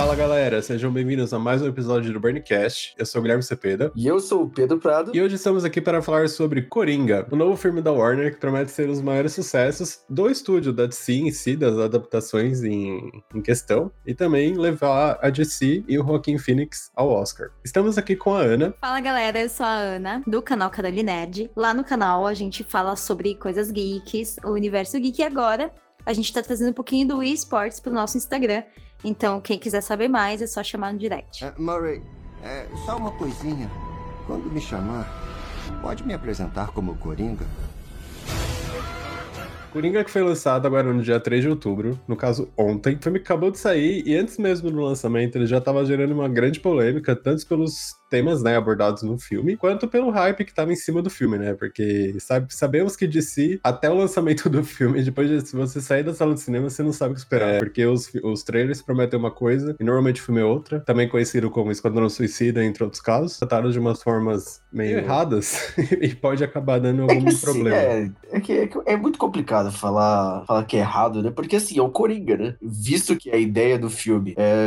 Fala galera, sejam bem-vindos a mais um episódio do Burncast. Eu sou o Guilherme Cepeda. E eu sou o Pedro Prado. E hoje estamos aqui para falar sobre Coringa, o novo filme da Warner que promete ser um dos maiores sucessos do estúdio da DC em si, das adaptações em, em questão, e também levar a DC e o Joaquin Phoenix ao Oscar. Estamos aqui com a Ana. Fala galera, eu sou a Ana, do canal Carole Nerd. Lá no canal a gente fala sobre coisas geeks, o universo geek e agora a gente tá trazendo um pouquinho do eSports pro nosso Instagram. Então, quem quiser saber mais, é só chamar no direct. Uh, Murray, é, só uma coisinha. Quando me chamar, pode me apresentar como Coringa? Coringa que foi lançado agora no dia 3 de outubro, no caso ontem. O filme acabou de sair e antes mesmo do lançamento ele já estava gerando uma grande polêmica, tanto pelos temas né, abordados no filme, quanto pelo hype que estava em cima do filme, né? Porque sabe, sabemos que de si, até o lançamento do filme, depois de se você sair da sala de cinema, você não sabe o que esperar. É. Porque os, os trailers prometem uma coisa e normalmente o filme é outra. Também conhecido como Esquadrão Suicida, entre outros casos. Tratados de umas formas meio é. erradas e pode acabar dando algum é problema. é, é, que, é, que é muito complicado falar, falar que é errado, né? Porque assim, é o Coringa, né? Visto que a ideia do filme é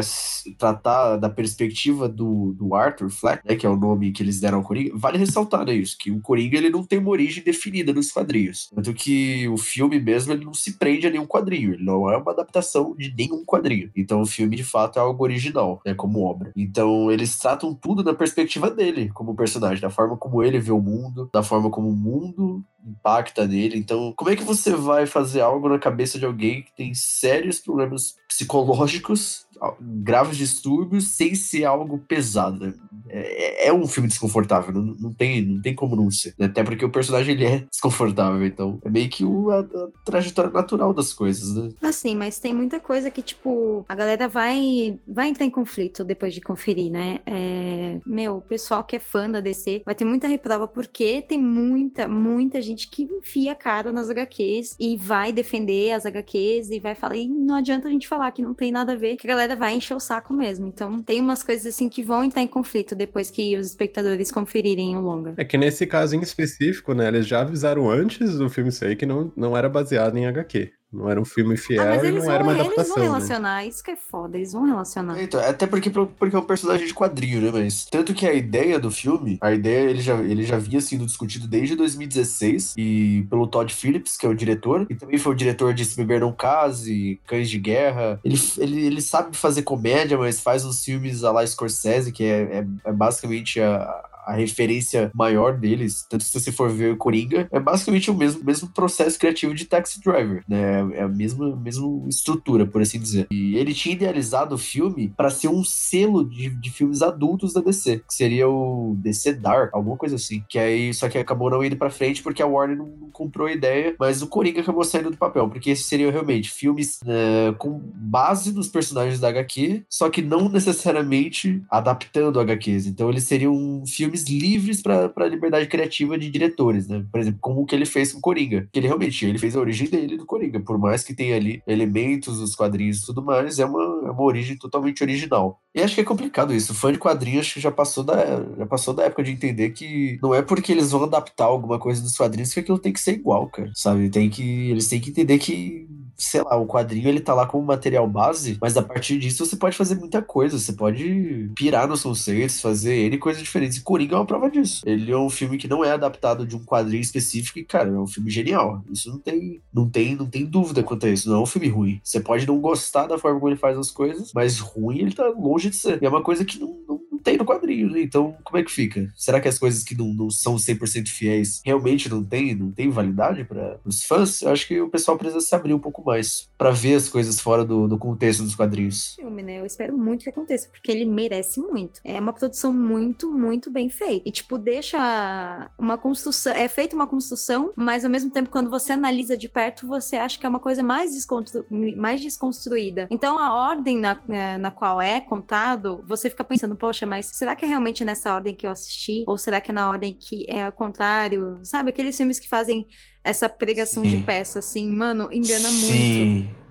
tratar da perspectiva do, do Arthur Né, que é o nome que eles deram ao Coringa, vale ressaltar né, isso, que o Coringa ele não tem uma origem definida nos quadrinhos. Tanto que o filme mesmo ele não se prende a nenhum quadrinho, ele não é uma adaptação de nenhum quadrinho. Então o filme de fato é algo original, né, como obra. Então eles tratam tudo da perspectiva dele como personagem, da forma como ele vê o mundo, da forma como o mundo impacta nele. Então, como é que você vai fazer algo na cabeça de alguém que tem sérios problemas psicológicos, graves distúrbios, sem ser algo pesado? Né? É, é, um filme desconfortável, não, não, tem, não tem como não ser. Até porque o personagem ele é desconfortável, então é meio que o, a, a, trajetória natural das coisas, né? Assim, mas tem muita coisa que, tipo, a galera vai, vai entrar em conflito depois de conferir, né? É, meu, o pessoal que é fã da DC vai ter muita reprova porque tem muita, muita gente que enfia a cara nas HQs e vai defender as HQs e vai falar, e não adianta a gente falar que não tem nada a ver, que a galera vai encher o saco mesmo. Então tem umas coisas assim que vão entrar em conflito depois que os espectadores conferirem o longa. É que nesse caso em específico, né, eles já avisaram antes do filme sair que não, não era baseado em HQ. Não era um filme fiel ah, e não era uma adaptação. Eles vão né? relacionar, né? isso que é foda, eles vão relacionar. Então, até porque, porque é um personagem de quadrinho, né? Mas tanto que a ideia do filme, a ideia ele já, ele já vinha sendo discutido desde 2016 e pelo Todd Phillips, que é o diretor, e também foi o diretor de Se Beber Não Case, Cães de Guerra. Ele, ele, ele sabe fazer comédia, mas faz uns filmes a la Scorsese, que é, é, é basicamente a, a referência maior deles, tanto se você for ver o Coringa, é basicamente o mesmo, mesmo processo criativo de Taxi Driver, né? É a mesma, mesma estrutura, por assim dizer. E ele tinha idealizado o filme para ser um selo de, de filmes adultos da DC, que seria o DC Dark, alguma coisa assim. Que aí, só que acabou não indo pra frente porque a Warner não, não comprou a ideia, mas o Coringa acabou saindo do papel, porque esses seriam realmente filmes né, com base nos personagens da HQ, só que não necessariamente adaptando HQs. Então eles seriam um filme filmes livres para a liberdade criativa de diretores, né? Por exemplo, como o que ele fez com Coringa. Que ele realmente ele fez a origem dele do Coringa. Por mais que tenha ali elementos dos quadrinhos e tudo mais, é uma, é uma origem totalmente original. E acho que é complicado isso. O fã de quadrinhos acho que já passou, da, já passou da época de entender que não é porque eles vão adaptar alguma coisa dos quadrinhos que aquilo tem que ser igual, cara. Sabe? Tem que, eles têm que entender que sei lá, o quadrinho ele tá lá como material base, mas a partir disso você pode fazer muita coisa, você pode pirar nos conceitos, fazer N coisas diferentes. E Coringa é uma prova disso. Ele é um filme que não é adaptado de um quadrinho específico e, cara, é um filme genial. Isso não tem, não tem, não tem dúvida quanto a isso. Não é um filme ruim. Você pode não gostar da forma como ele faz as coisas, mas ruim ele tá longe de ser. E é uma coisa que não, não tem no quadrinho, né? Então, como é que fica? Será que as coisas que não, não são 100% fiéis realmente não tem, não tem validade para os fãs? Eu acho que o pessoal precisa se abrir um pouco mais para ver as coisas fora do, do contexto dos quadrinhos. Filme, né? Eu espero muito que aconteça, porque ele merece muito. É uma produção muito, muito bem feita. E, tipo, deixa uma construção. É feita uma construção, mas ao mesmo tempo, quando você analisa de perto, você acha que é uma coisa mais, desconstru... mais desconstruída. Então, a ordem na, eh, na qual é contado, você fica pensando, poxa, mas será que é realmente nessa ordem que eu assisti? Ou será que é na ordem que é ao contrário? Sabe, aqueles filmes que fazem essa pregação Sim. de peça, assim, mano, engana Sim. muito.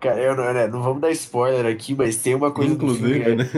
Cara, eu não, né, não vamos dar spoiler aqui, mas tem uma coisa Inclusive, do filme. Né?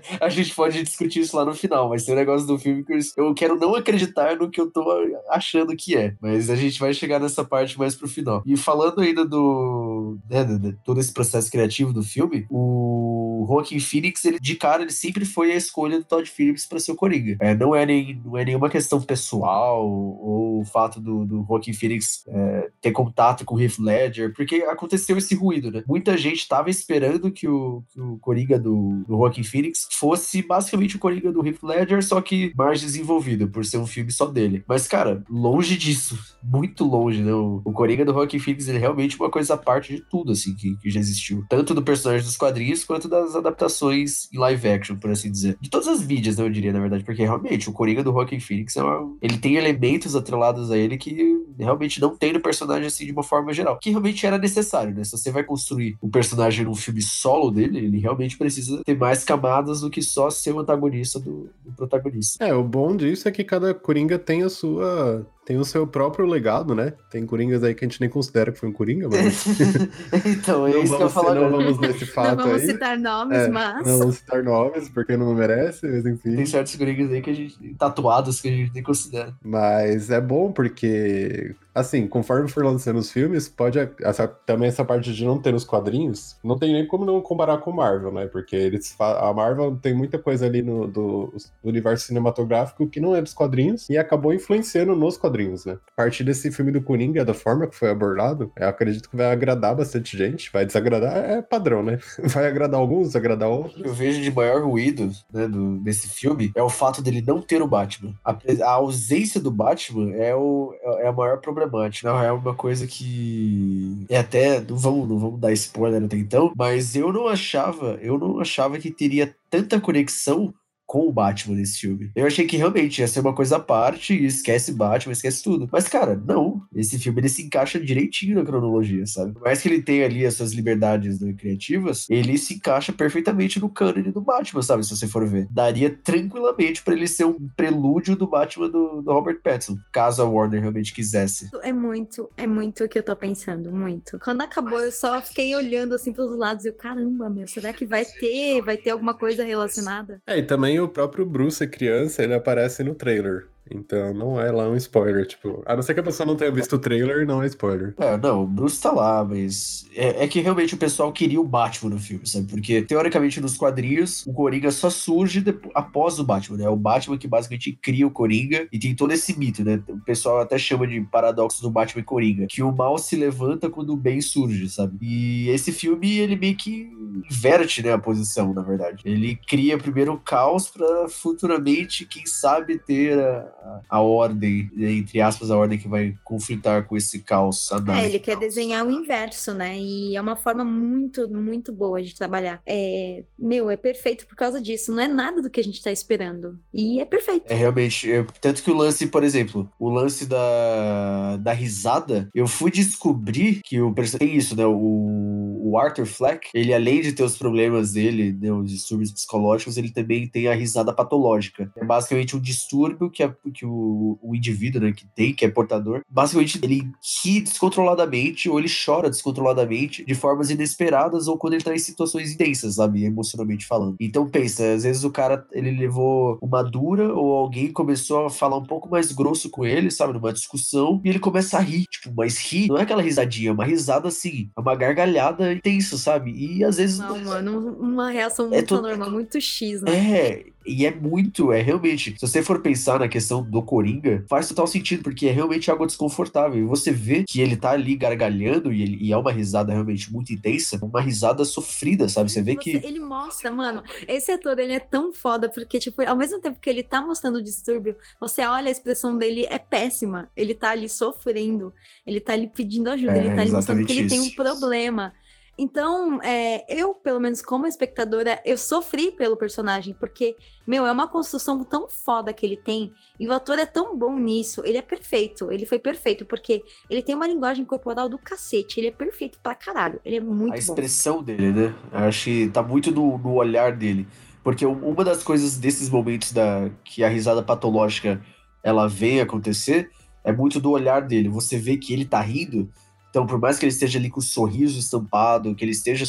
a gente pode discutir isso lá no final, mas tem um negócio do filme que eu quero não acreditar no que eu tô achando que é. Mas a gente vai chegar nessa parte mais pro final. E falando ainda do. Né, de todo esse processo criativo do filme, o Joaquin Phoenix, ele, de cara, ele sempre foi a escolha do Todd Phillips para ser o Coringa. É, não, é nem, não é nenhuma questão pessoal ou o fato do, do Joaquin Phoenix é, ter contato com o Heath Ledger, porque aconteceu esse ruído, né? Muita gente tava esperando que o, que o Coringa do, do Joaquin Phoenix fosse basicamente o Coringa do Heath Ledger, só que mais desenvolvido, por ser um filme só dele. Mas, cara, longe disso. Muito longe, né? O, o Coringa do Joaquin Phoenix, ele é realmente uma coisa à parte de tudo, assim, que, que já existiu. Tanto do personagem dos quadrinhos, quanto das adaptações em live action, por assim dizer. De todas as mídias, né, eu diria, na verdade, porque realmente o Coringa do Joaquin Phoenix é uma... ele tem elementos atrelados a ele que realmente não tem no personagem assim de uma forma geral. Que realmente era necessário, né? Se você vai construir um personagem num filme solo dele, ele realmente precisa ter mais camadas do que só ser o antagonista do, do protagonista. É, o bom disso é que cada Coringa tem a sua tem o seu próprio legado, né? Tem Coringas aí que a gente nem considera que foi um Coringa, mas. então, é não isso que eu falar. Não vamos nesse fato não vamos aí. citar nomes, É, mas. Não vamos citar nomes, porque não merece, mas enfim. Tem certos Coringas aí que a gente. tatuados que a gente nem considera. Mas é bom porque, assim, conforme for lançando os filmes, pode. Essa, também essa parte de não ter nos quadrinhos, não tem nem como não comparar com Marvel, né? Porque eles a Marvel tem muita coisa ali no do, do universo cinematográfico que não é dos quadrinhos e acabou influenciando nos quadrinhos, né? A partir desse filme do Coringa, da forma que foi abordado, eu acredito que vai agradar bastante gente. Vai desagradar, é padrão, né? Vai agradar alguns, desagradar outros. eu vejo de maior ruído né, do, desse filme é o fato dele não ter o Batman. A, a ausência do Batman é, o, é a maior problemática. Não, é uma coisa que. É até. Não vamos, não vamos dar spoiler até então, mas eu não achava, eu não achava que teria tanta conexão com o Batman nesse filme. Eu achei que realmente ia ser uma coisa à parte e esquece Batman, esquece tudo. Mas, cara, não. Esse filme ele se encaixa direitinho na cronologia, sabe? Por mais que ele tenha ali as suas liberdades né, criativas, ele se encaixa perfeitamente no cânone do Batman, sabe? Se você for ver. Daria tranquilamente pra ele ser um prelúdio do Batman do, do Robert Pattinson, caso a Warner realmente quisesse. É muito, é muito o que eu tô pensando, muito. Quando acabou, eu só fiquei olhando assim pros lados e eu, caramba, meu, será que vai ter, vai ter alguma coisa relacionada? É, e também o próprio Bruce, criança, ele aparece no trailer. Então não é lá um spoiler, tipo. A não ser que a pessoa não tenha visto o trailer, não é spoiler. É, não, o Bruce tá lá, mas é, é que realmente o pessoal queria o Batman no filme, sabe? Porque, teoricamente, nos quadrinhos, o Coringa só surge depo- após o Batman, né? É o Batman que basicamente cria o Coringa e tem todo esse mito, né? O pessoal até chama de paradoxo do Batman e Coringa, que o mal se levanta quando o bem surge, sabe? E esse filme, ele meio que inverte, né, a posição, na verdade. Ele cria primeiro o caos pra futuramente, quem sabe, ter a, a, a ordem, entre aspas, a ordem que vai conflitar com esse caos. É, ele quer desenhar o inverso, né? E é uma forma muito, muito boa de trabalhar. É, meu, é perfeito por causa disso. Não é nada do que a gente tá esperando. E é perfeito. É realmente. é- tanto que o lance, por exemplo, o lance da, da risada, eu fui descobrir que o tem isso, né? O, o Arthur Fleck, ele além de ter os problemas dele, né, os distúrbios psicológicos, ele também tem a risada patológica. É basicamente um distúrbio que, a- que o, o indivíduo, né, que tem, que é portador, basicamente ele ri descontroladamente ou ele chora descontroladamente de formas inesperadas ou quando ele tá em situações intensas, sabe? Emocionalmente falando. Então pensa, às vezes o cara ele levou uma dura ou alguém começou a falar um pouco mais grosso com ele, sabe? Numa discussão e ele começa a rir. Tipo, mas rir não é aquela risadinha, é uma risada assim, é uma gargalhada intensa, sabe? E às vezes. Não, mano, uma reação É muito tudo- normal, muito X, né? É, e é muito, é realmente. Se você for pensar na questão do Coringa, faz total sentido, porque é realmente algo desconfortável. E você vê que ele tá ali gargalhando e, ele- e é uma risada realmente muito intensa, uma risada sofrida, sabe? Você vê Você- que. Ele mostra, mano, esse ator, ele é tão foda, porque, tipo, ao mesmo tempo que ele tá mostrando o distúrbio, você olha a expressão dele, é péssima. Ele tá ali sofrendo, ele tá ali pedindo ajuda, É, ele tá ali mostrando que ele tem um problema. Então, é, eu, pelo menos como espectadora, eu sofri pelo personagem, porque, meu, é uma construção tão foda que ele tem, e o ator é tão bom nisso, ele é perfeito, ele foi perfeito, porque ele tem uma linguagem corporal do cacete, ele é perfeito pra caralho, ele é muito a bom. expressão dele, né? Eu acho que tá muito no, no olhar dele. Porque um- uma das coisas desses momentos da que a risada patológica ela vem acontecer é muito do olhar dele. Você vê que ele tá rindo, então por mais que ele esteja ali com o sorriso estampado, que ele esteja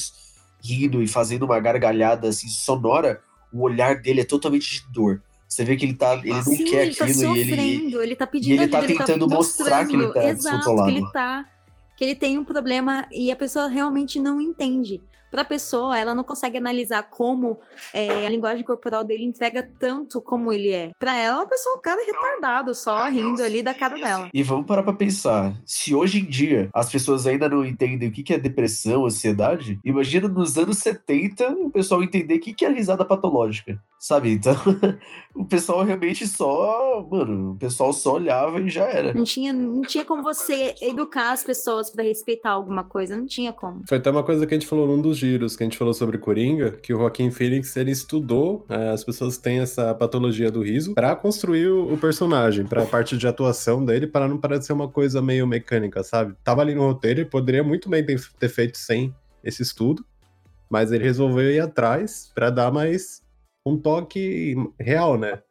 rindo e fazendo uma gargalhada assim sonora, o olhar dele é totalmente de dor. Você vê que ele tá, ele não Sim, quer ele tá aquilo e ele sofrendo, ele tá pedindo ele tá ajuda, tentando mostrar que ele tá exato, descontrolado. que ele tá que ele tem um problema e a pessoa realmente não entende. Pra pessoa, ela não consegue analisar como é, a linguagem corporal dele entrega tanto como ele é. Pra ela, é uma pessoa, um cara retardado, só rindo ali da cara dela. E vamos parar pra pensar. Se hoje em dia as pessoas ainda não entendem o que é depressão, ansiedade, imagina nos anos 70 o pessoal entender o que é risada patológica. Sabe? Então, o pessoal realmente só. Mano, o pessoal só olhava e já era. Não tinha, não tinha como você educar as pessoas para respeitar alguma coisa, não tinha como. Foi até uma coisa que a gente falou num dos giros, que a gente falou sobre Coringa, que o Joaquim Phoenix ele estudou é, as pessoas que têm essa patologia do riso para construir o, o personagem, para a parte de atuação dele, para não parecer uma coisa meio mecânica, sabe? Tava ali no roteiro e poderia muito bem ter, ter feito sem esse estudo, mas ele resolveu ir atrás para dar mais um toque real, né?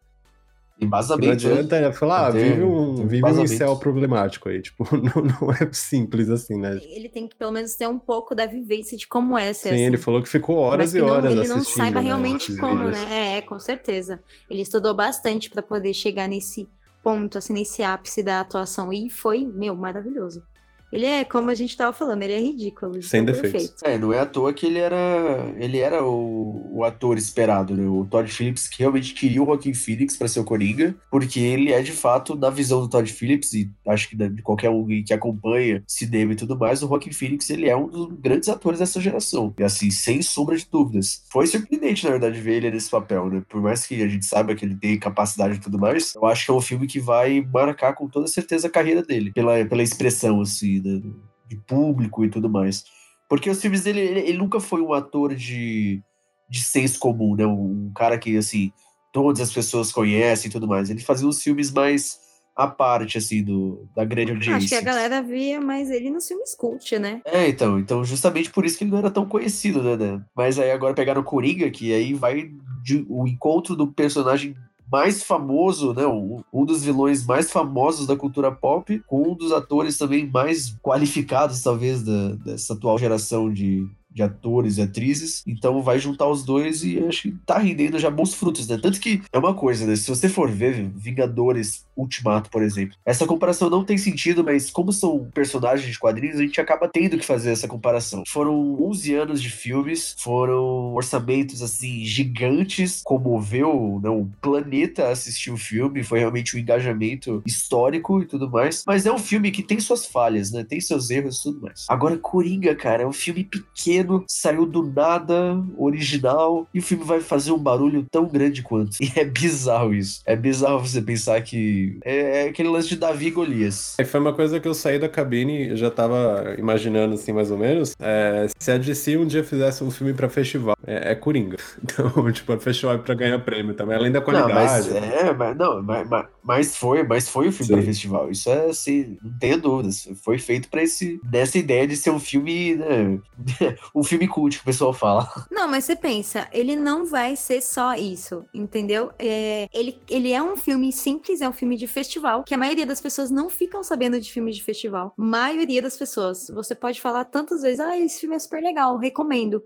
Embasamento. Não adianta né? falar, ah, vive um, vive um céu problemático aí. Tipo, não, não é simples assim, né? Ele tem que pelo menos ter um pouco da vivência de como é ser Sim, assim. ele falou que ficou horas e horas não, ele não saiba né, realmente como, vídeos. né? É, com certeza. Ele estudou bastante para poder chegar nesse ponto, assim, nesse ápice da atuação. E foi, meu, maravilhoso. Ele é, como a gente tava falando, ele é ridículo. Sem defeitos. É, não é à toa que ele era, ele era o, o ator esperado, né? O Todd Phillips, que realmente queria o Joaquin Phoenix para ser o Coringa, porque ele é, de fato, na visão do Todd Phillips, e acho que de qualquer um que acompanha cinema e tudo mais, o Joaquin Phoenix, ele é um dos grandes atores dessa geração. E, assim, sem sombra de dúvidas. Foi surpreendente, na verdade, ver ele nesse papel, né? Por mais que a gente saiba que ele tem capacidade e tudo mais, eu acho que é um filme que vai marcar com toda certeza a carreira dele, pela, pela expressão, assim, de público e tudo mais. Porque os filmes dele, ele, ele, nunca foi um ator de, de senso comum, né? Um cara que, assim, todas as pessoas conhecem e tudo mais. Ele fazia uns filmes mais à parte, assim, do, da grande audiência. Acho que a galera via mais ele nos filmes cult, né? É, então. Então, justamente por isso que ele não era tão conhecido, né? né? Mas aí agora pegaram o Coringa, que aí vai de, o encontro do personagem mais famoso, né? Um, um, dos vilões mais famosos da cultura pop, com um dos atores também mais qualificados, talvez, da, dessa atual geração de, de atores e atrizes. Então vai juntar os dois e acho que tá rendendo já bons frutos, né? Tanto que é uma coisa, né? Se você for ver Vingadores Ultimato, por exemplo, essa comparação não tem sentido, mas como são personagens de quadrinhos, a gente acaba tendo que fazer essa comparação. Foram 11 anos de filmes, foram orçamentos assim gigantes, comoveu né, o planeta assistir o filme, foi realmente um engajamento histórico e tudo mais. Mas é um filme que tem suas falhas, né? Tem seus erros e tudo mais. Agora, Coringa, cara, é um filme pequeno pequeno, saiu do nada, original, e o filme vai fazer um barulho tão grande quanto. E é bizarro isso. É bizarro você pensar que é, é aquele lance de Davi e Golias. É, foi uma coisa que eu saí da cabine e já tava imaginando, assim, mais ou menos. É, se a DC um dia fizesse um filme pra festival, é, é Coringa. Então, tipo, é festival pra ganhar prêmio também, além da qualidade. Não, mas, é, mas, não, mas, mas, mas foi, mas foi o filme Sim. pra festival. Isso é, assim, não tenho dúvidas. Foi feito pra esse, dessa ideia de ser um filme, né, um filme cult que o pessoal fala. Não, mas você pensa, ele não vai ser só isso, entendeu? É, ele, ele é um filme simples, é um filme de festival, que a maioria das pessoas não ficam sabendo de filmes de festival. Maioria das pessoas. Você pode falar tantas vezes, ah, esse filme é super legal, recomendo.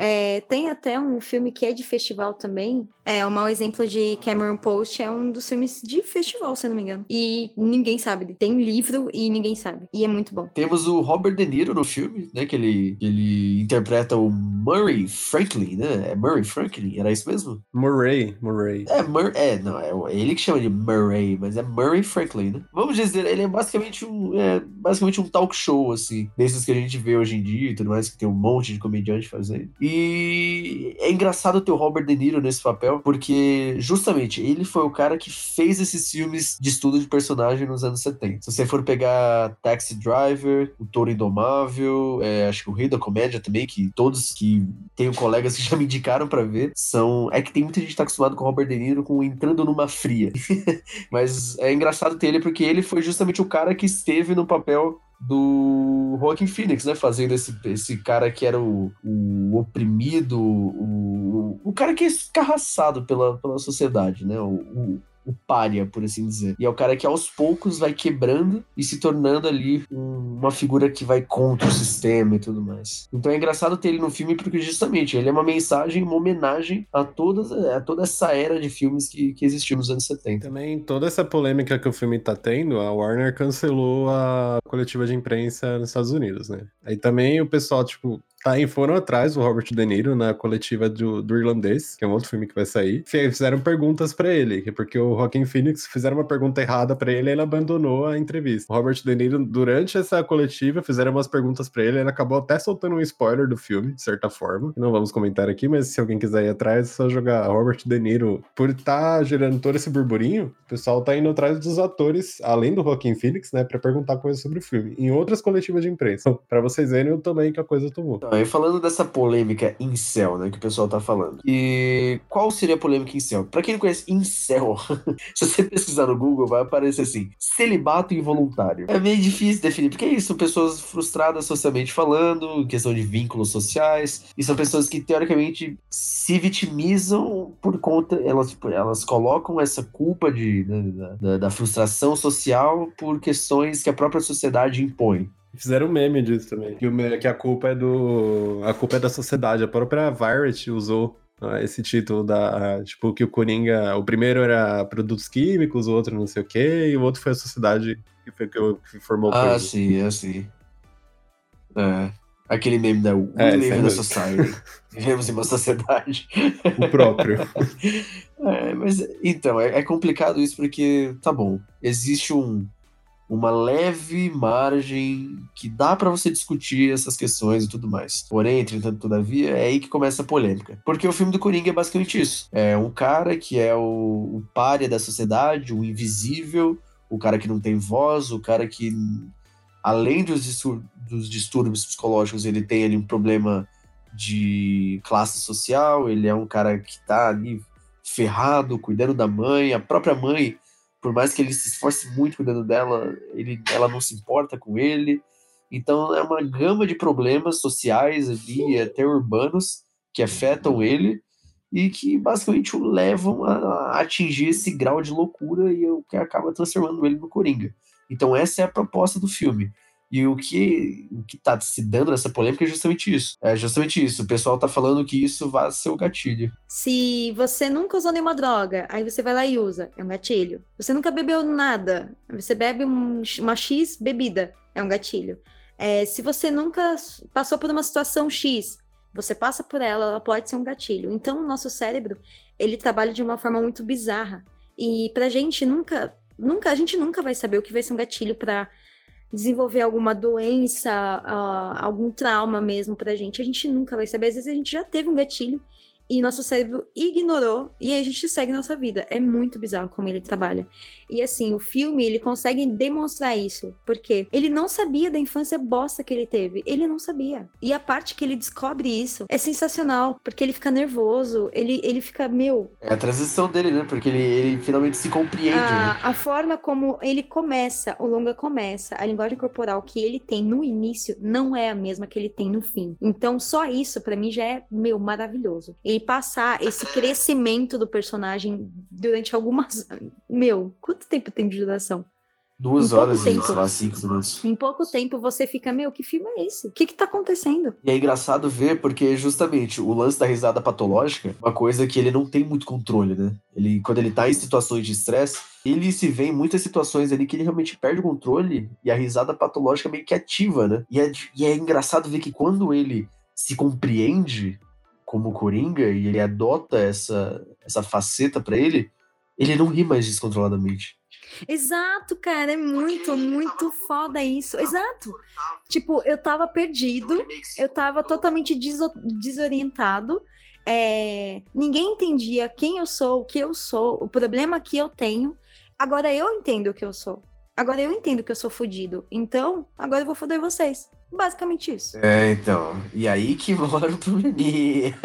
É, tem até um filme que é de festival também. É, um mau exemplo de Cameron Post é um dos filmes de festival, se eu não me engano. E ninguém sabe. Tem livro e ninguém sabe. E é muito bom. Temos o Robert De Niro no filme, né? Que ele, ele interpreta o Murray Franklin, né? É Murray Franklin, era isso mesmo? Murray, Murray. É, Mur é não, é ele que chama de Murray, mas é Murray Franklin, né? Vamos dizer, ele é basicamente um, é, basicamente um talk show, assim, desses que a gente vê hoje em dia e tudo mais, que tem um monte de comediante fazendo. E e é engraçado ter o Robert De Niro nesse papel, porque justamente ele foi o cara que fez esses filmes de estudo de personagem nos anos 70. Se você for pegar Taxi Driver, O Touro Indomável, é, acho que o Rei da Comédia também, que todos que tenho colegas que já me indicaram para ver, são. É que tem muita gente que tá acostumado com o Robert De Niro com entrando numa fria. Mas é engraçado ter ele porque ele foi justamente o cara que esteve no papel do Joaquin Phoenix, né? Fazendo esse, esse cara que era o, o oprimido, o, o cara que é escarraçado pela, pela sociedade, né? O, o, o pária, por assim dizer. E é o cara que aos poucos vai quebrando e se tornando ali um, uma figura que vai contra o sistema e tudo mais. Então é engraçado ter ele no filme porque justamente ele é uma mensagem, uma homenagem a, todas, a toda essa era de filmes que, que existiu nos anos 70. Também toda essa polêmica que o filme tá tendo, a Warner cancelou a coletiva de imprensa nos Estados Unidos, né? Aí também o pessoal, tipo, E foram atrás do Robert De Niro na coletiva do, do Irlandês, que é um outro filme que vai sair. Fizeram perguntas para ele, porque o Joaquin Phoenix fizeram uma pergunta errada para ele e ele abandonou a entrevista. O Robert De Niro, durante essa coletiva, fizeram umas perguntas para ele, ele acabou até soltando um spoiler do filme, de certa forma. Não vamos comentar aqui, mas se alguém quiser ir atrás, é só jogar Robert De Niro. Por estar tá gerando todo esse burburinho, o pessoal tá indo atrás dos atores, além do Joaquin Phoenix, né, para perguntar coisas sobre o filme, em outras coletivas de imprensa. para vocês verem o tamanho que a coisa tomou. E falando dessa polêmica incel, né, que o pessoal tá falando. E qual seria a polêmica incel? Pra quem não conhece incel, se você pesquisar no Google, vai aparecer assim, celibato involuntário. É meio difícil definir, porque é isso, pessoas frustradas socialmente falando, questão de vínculos sociais, e são pessoas que, teoricamente, se vitimizam por conta, elas, tipo, elas colocam essa culpa de, né, da, da frustração social por questões que a própria sociedade impõe. Fizeram um meme disso também. Que, o, que a culpa é do. A culpa é da sociedade. A própria Variety usou ah, esse título da. Tipo, que o Coringa. O primeiro era produtos químicos, o outro não sei o quê, e o outro foi a sociedade que, foi, que formou o Ah, sim, é assim. É. Aquele meme da We é, Live in a Society. Vivemos em uma sociedade. O próprio. é, mas, então, é, é complicado isso porque, tá bom, existe um uma leve margem que dá para você discutir essas questões e tudo mais. Porém, entretanto, todavia, é aí que começa a polêmica. Porque o filme do Coringa é basicamente isso. É um cara que é o, o da sociedade, o invisível, o cara que não tem voz, o cara que, além dos, distur dos distúrbios psicológicos, ele tem ali um problema de classe social, ele é um cara que tá ali ferrado, cuidando da mãe, a própria mãe por mais que ele se esforce muito cuidando dela, ele, ela não se importa com ele. Então é uma gama de problemas sociais ali, até urbanos, que afetam ele e que basicamente o levam a atingir esse grau de loucura e é o que acaba transformando ele no Coringa. Então essa é a proposta do filme. E o que o que tá se dando nessa polêmica é justamente isso. É justamente isso. O pessoal tá falando que isso vai ser o gatilho. Se você nunca usou nenhuma droga, aí você vai lá e usa, é um gatilho. Você nunca bebeu nada, você bebe um, uma X bebida, é um gatilho. É, se você nunca passou por uma situação X, você passa por ela, ela pode ser um gatilho. Então, o nosso cérebro, ele trabalha de uma forma muito bizarra. E pra gente nunca, nunca, a gente nunca vai saber o que vai ser um gatilho para desenvolver alguma doença, uh, algum trauma mesmo pra gente, a gente nunca vai saber. Às vezes a gente já teve um gatilho e nosso cérebro ignorou e aí a gente segue nossa vida. É muito bizarro como ele trabalha. E assim, o filme, ele consegue demonstrar isso, porque ele não sabia da infância bosta que ele teve. Ele não sabia. E a parte que ele descobre isso é sensacional, porque ele fica nervoso, ele, ele fica, meu... É a transição dele, né? Porque ele, ele finalmente se compreende. A, né? a forma como ele começa, o longa começa, a linguagem corporal que ele tem no início não é a mesma que ele tem no fim. Então, só isso, para mim, já é, meu, maravilhoso. Ele passar esse crescimento do personagem durante algumas. Meu, quanto tempo tem de duração? Duas horas e, sei lá, cinco minutos. Em pouco tempo você fica, meu, que filme é esse? O que que tá acontecendo? E é engraçado ver, porque justamente o lance da risada patológica, uma coisa que ele não tem muito controle, né? Ele, quando ele tá em situações de estresse, ele se vê em muitas situações ali que ele realmente perde o controle e a risada patológica meio que ativa, né? E é, e é engraçado ver que quando ele se compreende, como Coringa e ele adota essa, essa faceta para ele, ele não ri mais descontroladamente. Exato, cara, é muito, muito foda isso. Exato. Tipo, eu tava perdido, eu tava totalmente desorientado. É, ninguém entendia quem eu sou, o que eu sou, o problema que eu tenho. Agora eu entendo o que eu sou. Agora eu entendo que eu sou fodido. Então, agora eu vou foder vocês. Basicamente isso. É, então. E aí que mora o probleminha.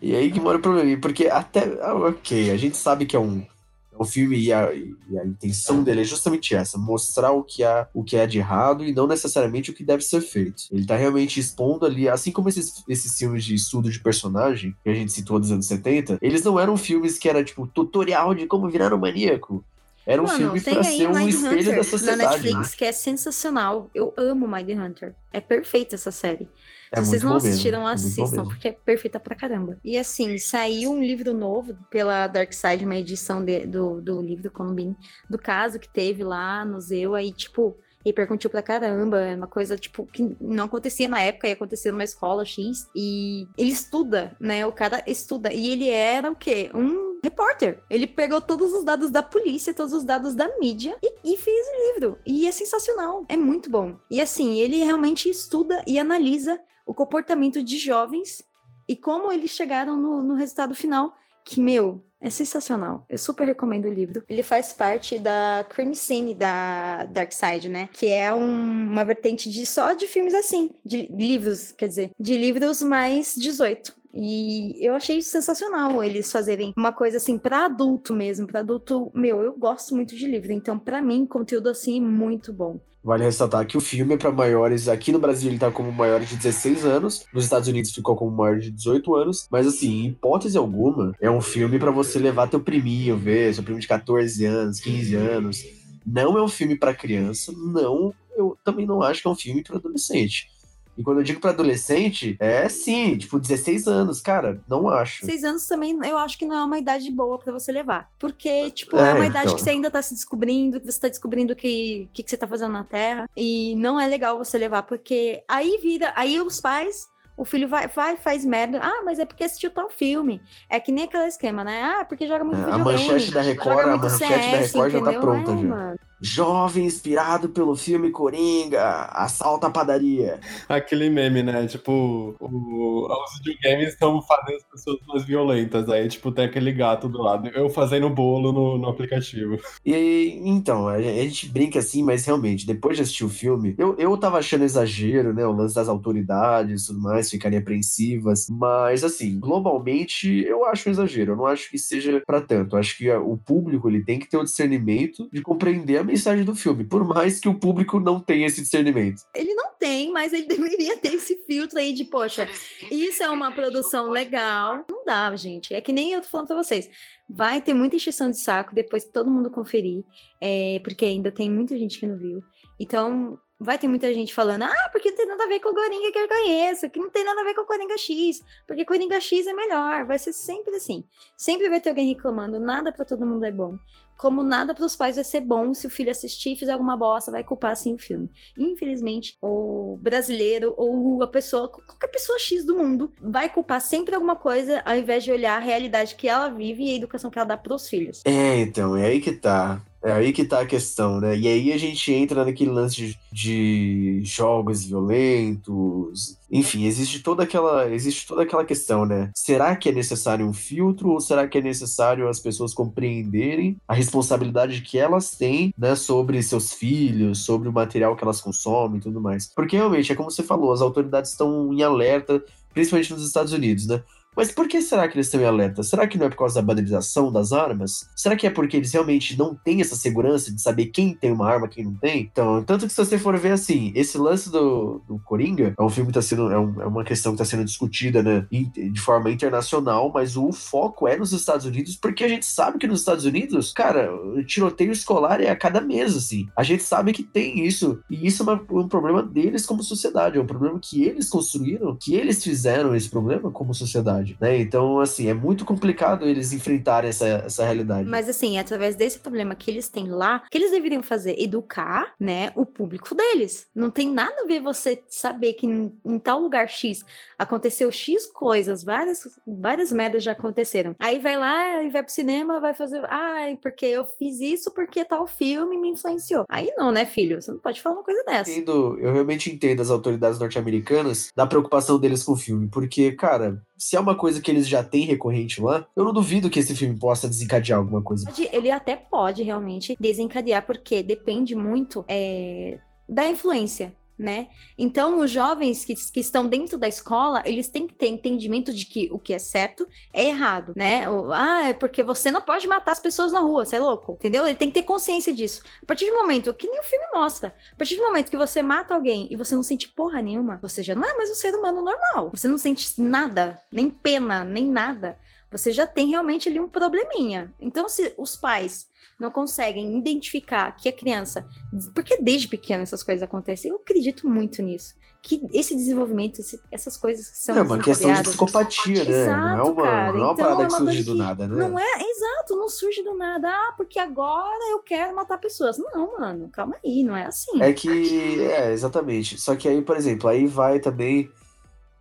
e aí que mora o probleminha. Porque até. Ah, ok, a gente sabe que é um, é um filme e a, e a intenção dele é justamente essa: mostrar o que, há, o que é de errado e não necessariamente o que deve ser feito. Ele tá realmente expondo ali, assim como esses, esses filmes de estudo de personagem que a gente citou dos anos 70, eles não eram filmes que era tipo tutorial de como virar um maníaco. Era um Mano, filme pra ser um espelho Hunter da sociedade. Na Netflix, né? que é sensacional. Eu amo Mind Hunter. É perfeita essa série. É Se vocês não assistiram, é assistam, porque é perfeita pra caramba. E assim, saiu um livro novo pela Dark Side, uma edição de, do, do livro Columbine, do caso que teve lá no Zeu, aí, tipo, repercutiu pra caramba. É uma coisa, tipo, que não acontecia na época, ia acontecer numa escola X. E ele estuda, né? O cara estuda. E ele era o quê? Um repórter. Ele pegou todos os dados da polícia, todos os dados da mídia e, e fez o livro. E é sensacional. É muito bom. E assim, ele realmente estuda e analisa o comportamento de jovens e como eles chegaram no, no resultado final. Que, meu, é sensacional. Eu super recomendo o livro. Ele faz parte da Crime Scene da Dark Side, né? Que é um, uma vertente de só de filmes assim, de livros, quer dizer, de livros mais 18. E eu achei sensacional eles fazerem uma coisa assim para adulto mesmo, para adulto, meu, eu gosto muito de livro, então para mim conteúdo assim muito bom. Vale ressaltar que o filme é para maiores, aqui no Brasil ele tá como maior de 16 anos, nos Estados Unidos ficou como maior de 18 anos, mas assim, em hipótese alguma, é um filme para você levar teu priminho ver, seu primo de 14 anos, 15 anos. Não é um filme para criança, não, eu também não acho que é um filme para adolescente. E quando eu digo para adolescente, é sim, tipo, 16 anos, cara, não acho. 16 anos também eu acho que não é uma idade boa para você levar. Porque, tipo, é, é uma idade então. que você ainda tá se descobrindo, que você tá descobrindo o que, que, que você tá fazendo na Terra. E não é legal você levar, porque aí vira, aí os pais o filho vai, vai, faz merda. Ah, mas é porque assistiu tal filme. É que nem aquele esquema, né? Ah, porque joga muito é, A manchete da Record, a manchete CS, da Record já tá pronta, é, já. Mano. Jovem inspirado pelo filme Coringa, assalta a padaria. Aquele meme, né? Tipo, o, os videogames estão fazendo as pessoas mais violentas. Aí, tipo, tem aquele gato do lado. Eu fazendo bolo no, no aplicativo. E então, a gente brinca assim, mas realmente, depois de assistir o filme, eu, eu tava achando exagero, né? O lance das autoridades e tudo mais, ficarem apreensivas. Mas, assim, globalmente, eu acho um exagero. Eu não acho que seja para tanto. Eu acho que o público ele tem que ter o discernimento de compreender a mensagem do filme, por mais que o público não tenha esse discernimento. Ele não tem, mas ele deveria ter esse filtro aí de, poxa, isso é uma produção legal. Não dá, gente. É que nem eu tô falando pra vocês. Vai ter muita encheção de saco depois que todo mundo conferir, é, porque ainda tem muita gente que não viu. Então, vai ter muita gente falando, ah, porque não tem nada a ver com o Coringa que eu conheço, que não tem nada a ver com o Coringa X, porque Coringa X é melhor, vai ser sempre assim. Sempre vai ter alguém reclamando, nada para todo mundo é bom como nada para os pais vai ser bom se o filho assistir e fizer alguma bosta, vai culpar assim o filme. Infelizmente, o brasileiro ou a pessoa, qualquer pessoa X do mundo, vai culpar sempre alguma coisa ao invés de olhar a realidade que ela vive e a educação que ela dá para os filhos. É, então, é aí que tá. É aí que tá a questão, né? E aí a gente entra naquele lance de, de, jogos violentos. Enfim, existe toda aquela existe toda aquela questão, né? Será que é necessário um filtro ou será que é necessário as pessoas compreenderem a responsabilidade que elas têm, né, sobre seus filhos, sobre o material que elas consomem e tudo mais? Porque realmente é como você falou, as autoridades estão em alerta, principalmente nos Estados Unidos, né? Mas por que será que eles estão em alerta? Será que não é por causa da banalização das armas? Será que é porque eles realmente não têm essa segurança de saber quem tem uma arma e quem não tem? Então, tanto que se você for ver assim, esse lance do, do Coringa é um filme que tá sendo. É, um, é uma questão que está sendo discutida, né? De forma internacional, mas o foco é nos Estados Unidos, porque a gente sabe que nos Estados Unidos, cara, o tiroteio escolar é a cada mês, assim. A gente sabe que tem isso. E isso é uma, um problema deles como sociedade. É um problema que eles construíram, que eles fizeram esse problema como sociedade realidade, né? Então, assim, é muito complicado eles enfrentarem essa, essa realidade. Mas, assim, é através desse problema que eles têm lá, que eles deveriam fazer? Educar, né, o público deles. Não tem nada a ver você saber que em, em tal lugar X aconteceu X coisas, várias, várias merdas já aconteceram. Aí vai lá e vai pro cinema, vai fazer, ai, porque eu fiz isso porque tal filme me influenciou. Aí não, né, filho? Você não pode falar uma coisa dessa. Entendo, eu realmente entendo as autoridades norte-americanas da preocupação deles com o filme, porque, cara, se é uma coisa que eles já têm recorrente lá, eu não duvido que esse filme possa desencadear alguma coisa. Ele até pode realmente desencadear, porque depende muito é, da influência né? Então, os jovens que, que estão dentro da escola, eles têm que ter entendimento de que o que é certo é errado, né? O, ah, é porque você não pode matar as pessoas na rua, você é louco, entendeu? Ele tem que ter consciência disso. A partir do momento, que nem o filme mostra, a partir do momento que você mata alguém e você não sente porra nenhuma, você já não é mais um ser humano normal. Você não sente nada, nem pena, nem nada. Você já tem realmente ali um probleminha. Então, se os pais não conseguem identificar que a criança. Porque desde pequena essas coisas acontecem. Eu acredito muito nisso. que esse desenvolvimento, esse, essas coisas que são. É uma questão de psicopatia, né? Exato, não é uma, cara. não é uma Então, parada é que surge do que nada, né? Não é, exato, não surge do nada. Ah, porque agora eu quero matar pessoas. Não, mano, calma aí, não é assim. É que. É, exatamente. Só que aí, por exemplo, aí vai também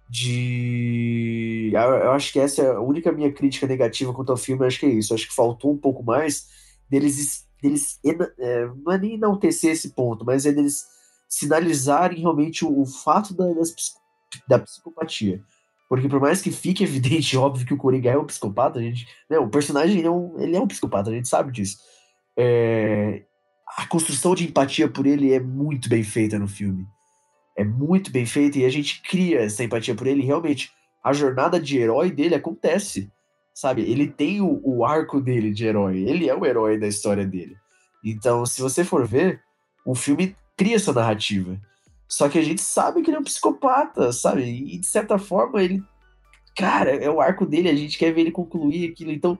de. Eu acho que essa é a única minha crítica negativa quanto ao filme, acho que é isso. Acho que faltou um pouco mais deles. deles é, não é nem enaltecer esse ponto, mas é deles sinalizarem realmente o, o fato da, das da psicopatia. Porque por mais que fique evidente, óbvio, que o Coringa é um psicopata, a gente. Né, o personagem ele é, um, ele é um psicopata, a gente sabe disso. É, a construção de empatia por ele é muito bem feita no filme. É muito bem feita e a gente cria essa empatia por ele. Realmente, a jornada de herói dele acontece. Sabe? Ele tem o, o arco dele de herói. Ele é o herói da história dele. Então, se você for ver, o filme cria essa narrativa. Só que a gente sabe que ele é um psicopata, sabe? E de certa forma, ele. Cara, é o arco dele, a gente quer ver ele concluir aquilo. Então,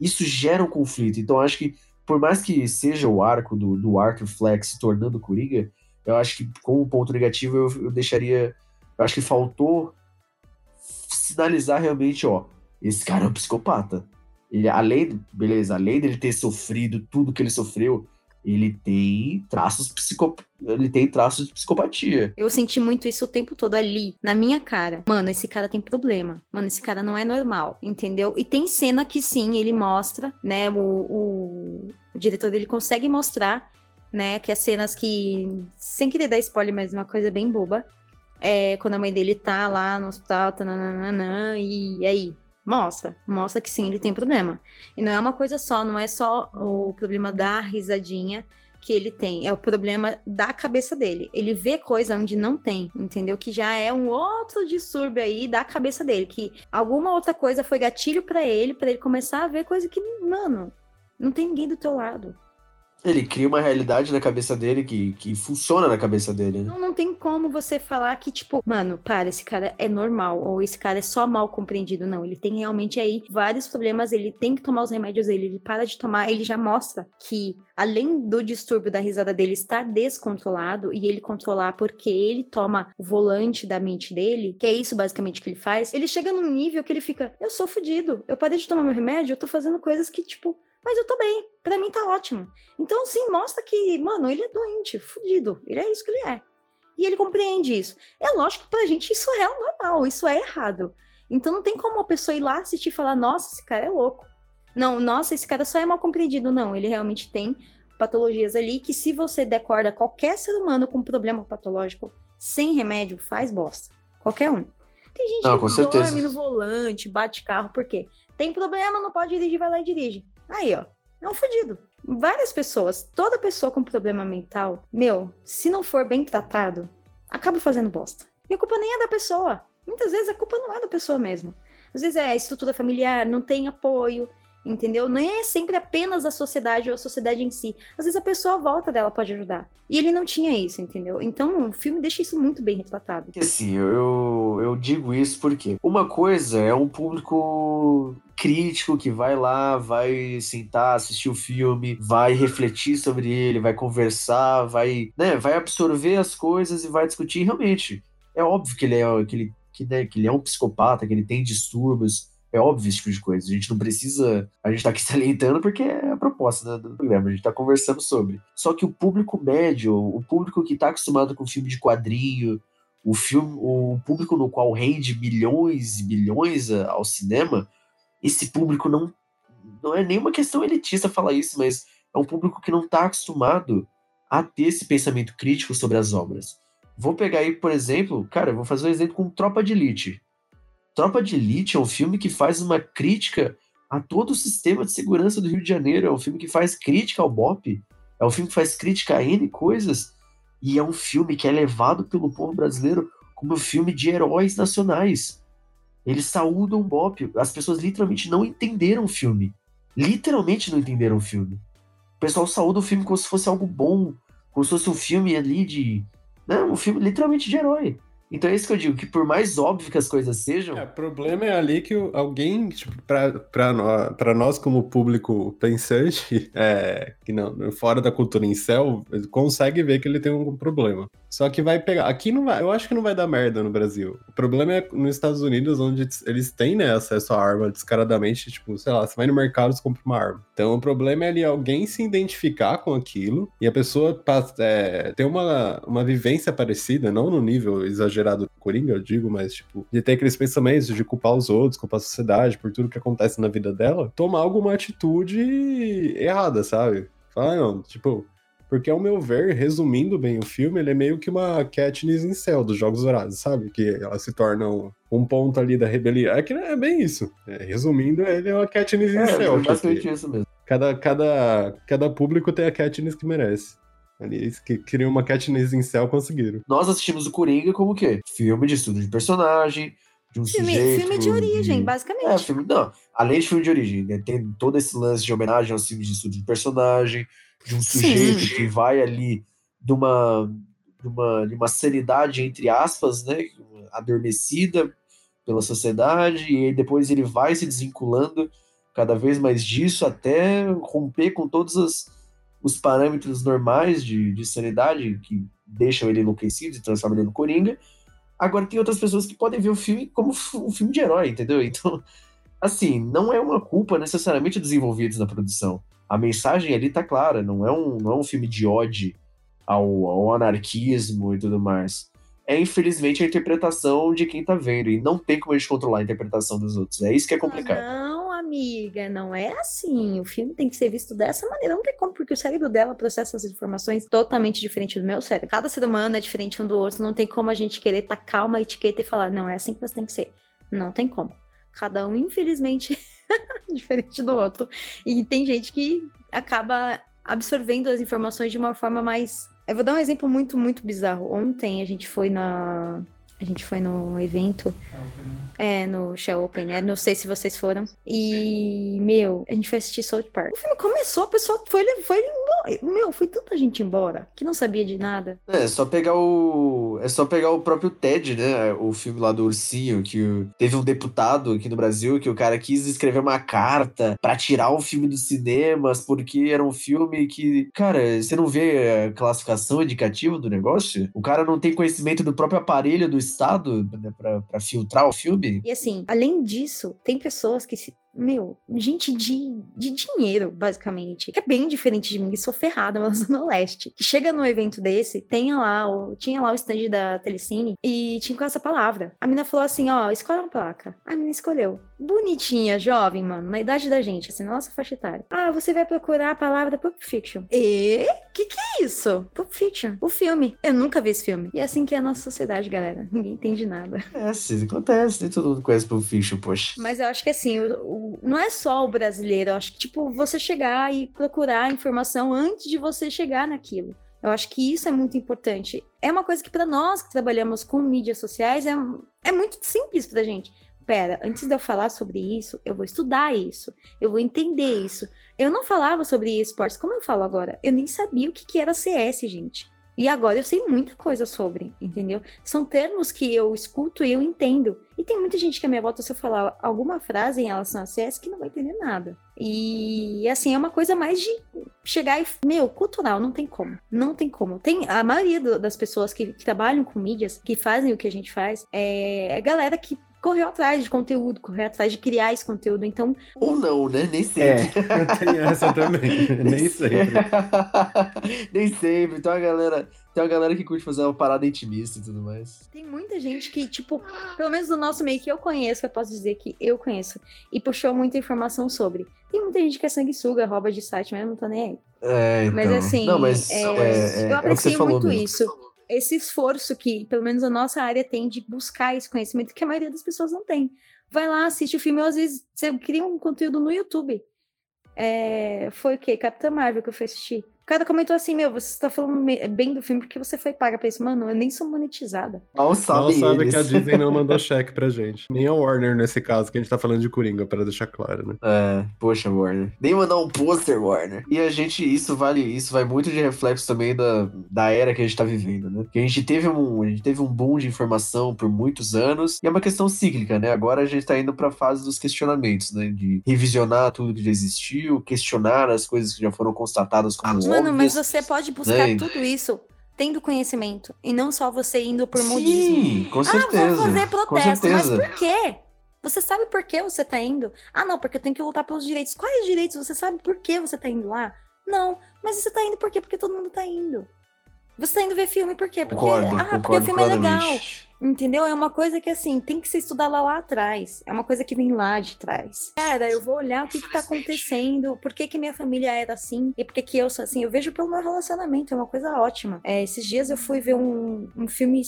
isso gera um conflito. Então, acho que, por mais que seja o arco do, do Arthur Flex se tornando Coringa, eu acho que, como ponto negativo, eu, eu deixaria. Eu acho que faltou sinalizar realmente, ó, esse cara é um psicopata. Ele, além, beleza, além dele ter sofrido tudo que ele sofreu, ele tem traços psico, ele tem traços de psicopatia. Eu senti muito isso o tempo todo ali, na minha cara. Mano, esse cara tem problema. Mano, esse cara não é normal, entendeu? E tem cena que sim, ele mostra, né? O, o, o diretor dele consegue mostrar, né? Que as cenas que. Sem querer dar spoiler, mas uma coisa bem boba. É quando a mãe dele tá lá no hospital, tananana, e aí? Mostra, mostra que sim, ele tem problema. E não é uma coisa só, não é só o problema da risadinha que ele tem, é o problema da cabeça dele. Ele vê coisa onde não tem, entendeu? Que já é um outro distúrbio aí da cabeça dele, que alguma outra coisa foi gatilho pra ele, pra ele começar a ver coisa que, mano, não tem ninguém do teu lado. Ele cria uma realidade na cabeça dele que, que funciona na cabeça dele, né? Não, não tem como você falar que, tipo, mano, para, esse cara é normal, ou esse cara é só mal compreendido. Não, ele tem realmente aí vários problemas, ele tem que tomar os remédios dele, ele para de tomar, ele já mostra que, além do distúrbio da risada dele estar descontrolado, e ele controlar porque ele toma o volante da mente dele, que é isso basicamente que ele faz, ele chega num nível que ele fica, eu sou fudido, eu parei de tomar meu remédio, eu tô fazendo coisas que, tipo, mas eu tô bem, pra mim tá ótimo. Então, sim, mostra que, mano, ele é doente, fudido, ele é isso que ele é. E ele compreende isso. É lógico que pra gente isso é normal, isso é errado. Então não tem como a pessoa ir lá assistir e falar, nossa, esse cara é louco. Não, nossa, esse cara só é mal compreendido. Não, ele realmente tem patologias ali que se você decorda qualquer ser humano com problema patológico sem remédio, faz bosta. Qualquer um. Tem gente Não, que com certeza. dorme no volante, bate carro, por quê? Tem problema, não pode dirigir, vai lá e dirige. Aí, ó, é um fudido. Várias pessoas, toda pessoa com problema mental, meu, se não for bem tratado, acaba fazendo bosta. E a culpa nem é da pessoa. Muitas vezes a culpa não é da pessoa mesmo. Às vezes é a estrutura familiar, não tem apoio, entendeu? Não é sempre apenas a sociedade ou a sociedade em si. Às vezes a pessoa volta dela pode ajudar. E ele não tinha isso, entendeu? Então o filme deixa isso muito bem retratado. Assim, eu, eu digo isso porque uma coisa é um público crítico que vai lá, vai sentar, assistir o filme, vai refletir sobre ele, vai conversar, vai, né, vai absorver as coisas e vai discutir realmente. É óbvio que ele é, que ele, que, né, que ele é um psicopata, que ele tem distúrbios. É óbvio esse tipo de coisa. A gente não precisa. A gente tá aqui salientando porque é a proposta do programa. A gente tá conversando sobre. Só que o público médio, o público que tá acostumado com filme de quadrinho, o filme, o público no qual rende milhões e bilhões ao cinema, esse público não não é nenhuma questão elitista falar isso, mas é um público que não está acostumado a ter esse pensamento crítico sobre as obras. Vou pegar aí, por exemplo, cara, vou fazer um exemplo com Tropa de Elite. Tropa de Elite é um filme que faz uma crítica a todo o sistema de segurança do Rio de Janeiro, é um filme que faz crítica ao BOP, é um filme que faz crítica a N coisas, e é um filme que é levado pelo povo brasileiro como um filme de heróis nacionais. Eles saúdam o BOP. As pessoas literalmente não entenderam o filme. Literalmente não entenderam o filme. O pessoal saúda o filme como se fosse algo bom, como se fosse um filme ali de. Não, um filme literalmente de herói. Então é isso que eu digo, que por mais óbvio que as coisas sejam, É, o problema é ali que alguém, tipo, pra, pra, nós, nós como público pensante, é, que não, fora da cultura em céu, consegue ver que ele tem um problema. Só que vai pegar. Aqui não vai. Eu acho que não vai dar merda no Brasil. O problema é nos Estados Unidos, onde eles têm, né, acesso à arma descaradamente. Tipo, sei lá, você vai no mercado e compra uma arma. Então o problema é ali alguém se identificar com aquilo e a pessoa é, ter uma, uma vivência parecida, não no nível exagerado do Coringa, eu digo, mas tipo, de ter aqueles pensamentos de culpar os outros, culpar a sociedade por tudo que acontece na vida dela, tomar alguma atitude errada, sabe? Fala, não, tipo, porque, ao meu ver, resumindo bem o filme, ele é meio que uma Katniss em céu dos Jogos Vorazes, sabe? Que ela se torna um, um ponto ali da rebelião. É que é bem isso. É, resumindo, ele é uma Katniss em é, céu. É basicamente isso mesmo. Cada, cada, cada público tem a Katniss que merece. Eles que criam uma Katniss em céu conseguiram. Nós assistimos o Coringa como o quê? Filme de estudo de personagem, de um filme, sujeito... Filme de origem, de... basicamente. É, filme... Não, além de filme de origem, né? tem todo esse lance de homenagem aos filmes de estudo de personagem, de um sujeito Sim. que vai ali de uma, de uma, de uma sanidade, entre aspas, né, adormecida pela sociedade, e depois ele vai se desvinculando cada vez mais disso até romper com todos os, os parâmetros normais de, de sanidade que deixam ele enlouquecido e transformam ele no Coringa. Agora tem outras pessoas que podem ver o filme como um filme de herói, entendeu? Então, assim, não é uma culpa necessariamente dos envolvidos na produção a mensagem ali tá clara, não é um, não é um filme de ódio ao, ao anarquismo e tudo mais. É, infelizmente, a interpretação de quem tá vendo. E não tem como a gente controlar a interpretação dos outros. É isso que é complicado. Não, amiga, não é assim. O filme tem que ser visto dessa maneira. Não tem como, porque o cérebro dela processa as informações totalmente diferente do meu cérebro. Cada ser humano é diferente um do outro. Não tem como a gente querer tacar uma etiqueta e falar, não, é assim que você tem que ser. Não tem como. Cada um, infelizmente. diferente do outro. E tem gente que acaba absorvendo as informações de uma forma mais. Eu vou dar um exemplo muito, muito bizarro. Ontem a gente foi na. A gente foi no evento. É, no Shell Open, né? Não sei se vocês foram. E, meu, a gente foi assistir South Park. O filme começou, a pessoa foi, foi meu, foi tanta gente embora que não sabia de nada. É, é, só pegar o. É só pegar o próprio Ted, né? O filme lá do Ursinho, que teve um deputado aqui no Brasil que o cara quis escrever uma carta para tirar o filme dos cinemas, porque era um filme que. Cara, você não vê a classificação indicativa do negócio? O cara não tem conhecimento do próprio aparelho do Estado né, pra filtrar o filme? E assim, além disso, tem pessoas que se meu, gente de, de dinheiro, basicamente. Que é bem diferente de mim, que sou ferrada na Zona Leste. Que chega num evento desse, tem lá o, tinha lá o stand da Telecine e tinha com essa palavra. A menina falou assim: ó, escolhe uma placa. A menina escolheu. Bonitinha, jovem, mano, na idade da gente, assim, nossa faixa etária. Ah, você vai procurar a palavra Pulp Fiction. E? Que que é isso? Pulp Fiction. O filme. Eu nunca vi esse filme. E é assim que é a nossa sociedade, galera. Ninguém entende nada. É, sim, acontece. Nem todo mundo conhece Pulp Fiction, poxa. Mas eu acho que assim, o, o não é só o brasileiro, eu acho que, tipo, você chegar e procurar informação antes de você chegar naquilo. Eu acho que isso é muito importante. É uma coisa que, para nós que trabalhamos com mídias sociais, é, é muito simples pra gente. Pera, antes de eu falar sobre isso, eu vou estudar isso, eu vou entender isso. Eu não falava sobre esportes como eu falo agora. Eu nem sabia o que, que era CS, gente. E agora eu sei muita coisa sobre, entendeu? São termos que eu escuto e eu entendo. E tem muita gente que a minha volta, se eu falar alguma frase em relação a CS, que não vai entender nada. E assim, é uma coisa mais de chegar e. Meu, cultural, não tem como. Não tem como. Tem a maioria das pessoas que, que, trabalham com mídias, que fazem o que a gente faz, é, é galera que correu atrás de conteúdo, correu atrás de criar esse conteúdo. Então. Ou não, né? Nem sempre. É, eu tenho essa também. Nem sempre. Nem sempre. Então a galera. Tem uma galera que curte fazer uma parada intimista e tudo mais. Tem muita gente que, tipo, pelo menos do nosso meio que eu conheço, eu posso dizer que eu conheço, e puxou muita informação sobre. Tem muita gente que é sanguessuga, rouba de site, mas eu não tô nem aí. É, então. Mas assim, não, mas, é, é, eu aprecio é muito mesmo. isso esse esforço que, pelo menos a nossa área tem de buscar esse conhecimento que a maioria das pessoas não tem. Vai lá, assiste o filme, ou às vezes você cria um conteúdo no YouTube. É, foi o quê? Capitã Marvel que eu fui assistir cara comentou assim: Meu, você está falando bem do filme porque você foi paga pra isso. Mano, eu nem sou monetizada. Mal sabe, Mal sabe que a Disney não mandou cheque pra gente. Nem a Warner nesse caso, que a gente tá falando de Coringa, para deixar claro, né? É, poxa, Warner. Nem mandar um pôster, Warner. E a gente, isso vale, isso vai muito de reflexo também da, da era que a gente tá vivendo, né? Que a gente teve um, a gente teve um boom de informação por muitos anos e é uma questão cíclica, né? Agora a gente tá indo pra fase dos questionamentos, né? De revisionar tudo que já existiu, questionar as coisas que já foram constatadas como Mano, mas você pode buscar é. tudo isso tendo conhecimento. E não só você indo por modismo. Sim, com Ah, certeza. vou fazer protesto. Mas por quê? Você sabe por que você tá indo? Ah, não, porque eu tenho que lutar pelos direitos. Quais direitos? Você sabe por que você tá indo lá? Não, mas você tá indo por quê? Porque todo mundo tá indo. Você tá indo ver filme por quê? Porque, Concordo, ah, porque o concordo filme é legal. Entendeu? É uma coisa que, assim, tem que ser estudada lá atrás. É uma coisa que vem lá de trás. Cara, eu vou olhar o que, que tá acontecendo, por que, que minha família era assim e por que, que eu sou assim. Eu vejo pelo meu relacionamento, é uma coisa ótima. É, esses dias eu fui ver um, um filme,